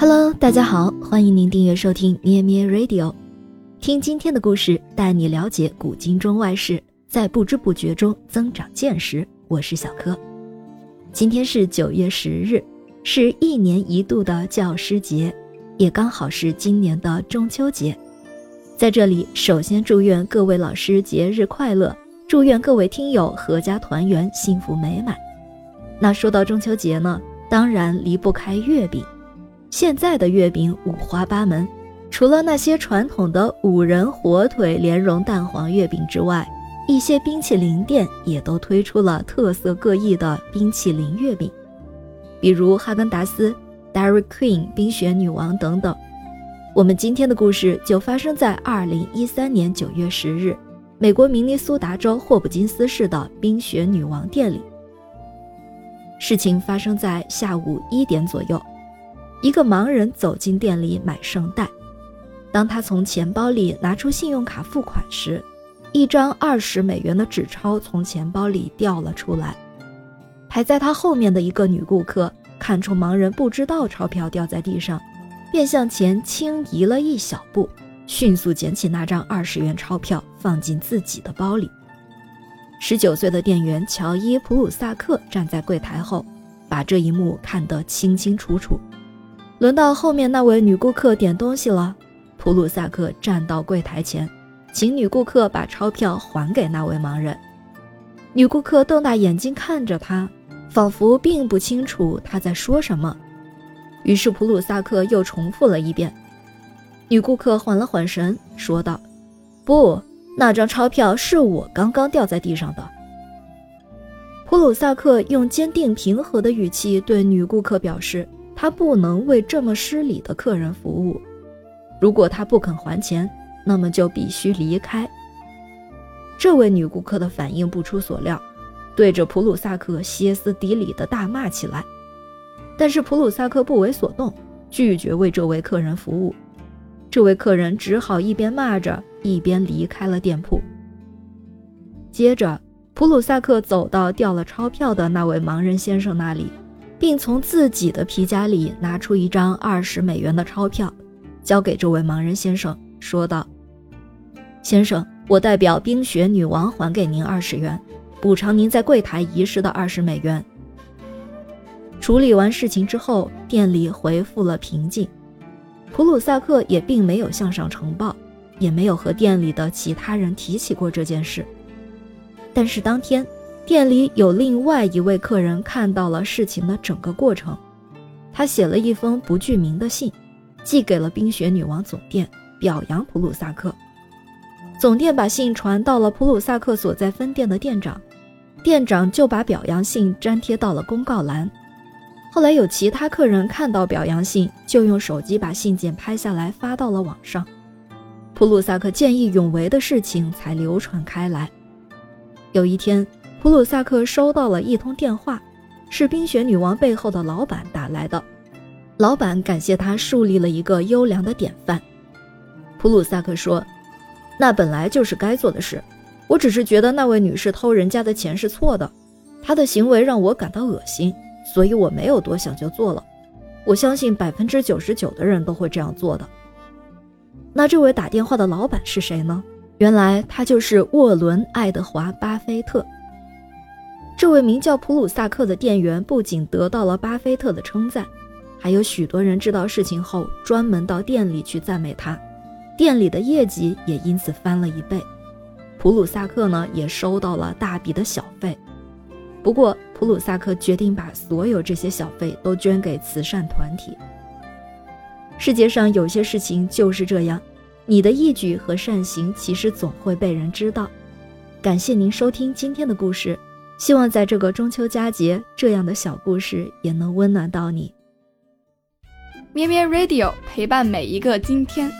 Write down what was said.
Hello，大家好，欢迎您订阅收听咩咩 Radio，听今天的故事，带你了解古今中外事，在不知不觉中增长见识。我是小柯，今天是九月十日，是一年一度的教师节，也刚好是今年的中秋节。在这里，首先祝愿各位老师节日快乐，祝愿各位听友阖家团圆，幸福美满。那说到中秋节呢，当然离不开月饼。现在的月饼五花八门，除了那些传统的五仁、火腿、莲蓉、蛋黄月饼之外，一些冰淇淋店也都推出了特色各异的冰淇淋月饼，比如哈根达斯、Dairy Queen、冰雪女王等等。我们今天的故事就发生在二零一三年九月十日，美国明尼苏达州霍普金斯市的冰雪女王店里。事情发生在下午一点左右。一个盲人走进店里买圣代，当他从钱包里拿出信用卡付款时，一张二十美元的纸钞从钱包里掉了出来。排在他后面的一个女顾客看出盲人不知道钞票掉在地上，便向前轻移了一小步，迅速捡起那张二十元钞票放进自己的包里。十九岁的店员乔伊·普鲁萨克站在柜台后，把这一幕看得清清楚楚。轮到后面那位女顾客点东西了，普鲁萨克站到柜台前，请女顾客把钞票还给那位盲人。女顾客瞪大眼睛看着他，仿佛并不清楚他在说什么。于是普鲁萨克又重复了一遍。女顾客缓了缓神，说道：“不，那张钞票是我刚刚掉在地上的。”普鲁萨克用坚定平和的语气对女顾客表示。他不能为这么失礼的客人服务。如果他不肯还钱，那么就必须离开。这位女顾客的反应不出所料，对着普鲁萨克歇斯底里地大骂起来。但是普鲁萨克不为所动，拒绝为这位客人服务。这位客人只好一边骂着，一边离开了店铺。接着，普鲁萨克走到掉了钞票的那位盲人先生那里。并从自己的皮夹里拿出一张二十美元的钞票，交给这位盲人先生，说道：“先生，我代表冰雪女王还给您二十元，补偿您在柜台遗失的二十美元。”处理完事情之后，店里恢复了平静。普鲁萨克也并没有向上呈报，也没有和店里的其他人提起过这件事。但是当天。店里有另外一位客人看到了事情的整个过程，他写了一封不具名的信，寄给了冰雪女王总店，表扬普鲁萨克。总店把信传到了普鲁萨克所在分店的店长，店长就把表扬信粘贴到了公告栏。后来有其他客人看到表扬信，就用手机把信件拍下来发到了网上。普鲁萨克见义勇为的事情才流传开来。有一天。普鲁萨克收到了一通电话，是冰雪女王背后的老板打来的。老板感谢他树立了一个优良的典范。普鲁萨克说：“那本来就是该做的事，我只是觉得那位女士偷人家的钱是错的，她的行为让我感到恶心，所以我没有多想就做了。我相信百分之九十九的人都会这样做的。”那这位打电话的老板是谁呢？原来他就是沃伦·爱德华·巴菲特。这位名叫普鲁萨克的店员不仅得到了巴菲特的称赞，还有许多人知道事情后专门到店里去赞美他，店里的业绩也因此翻了一倍。普鲁萨克呢也收到了大笔的小费，不过普鲁萨克决定把所有这些小费都捐给慈善团体。世界上有些事情就是这样，你的义举和善行其实总会被人知道。感谢您收听今天的故事。希望在这个中秋佳节，这样的小故事也能温暖到你。咩咩 Radio 陪伴每一个今天。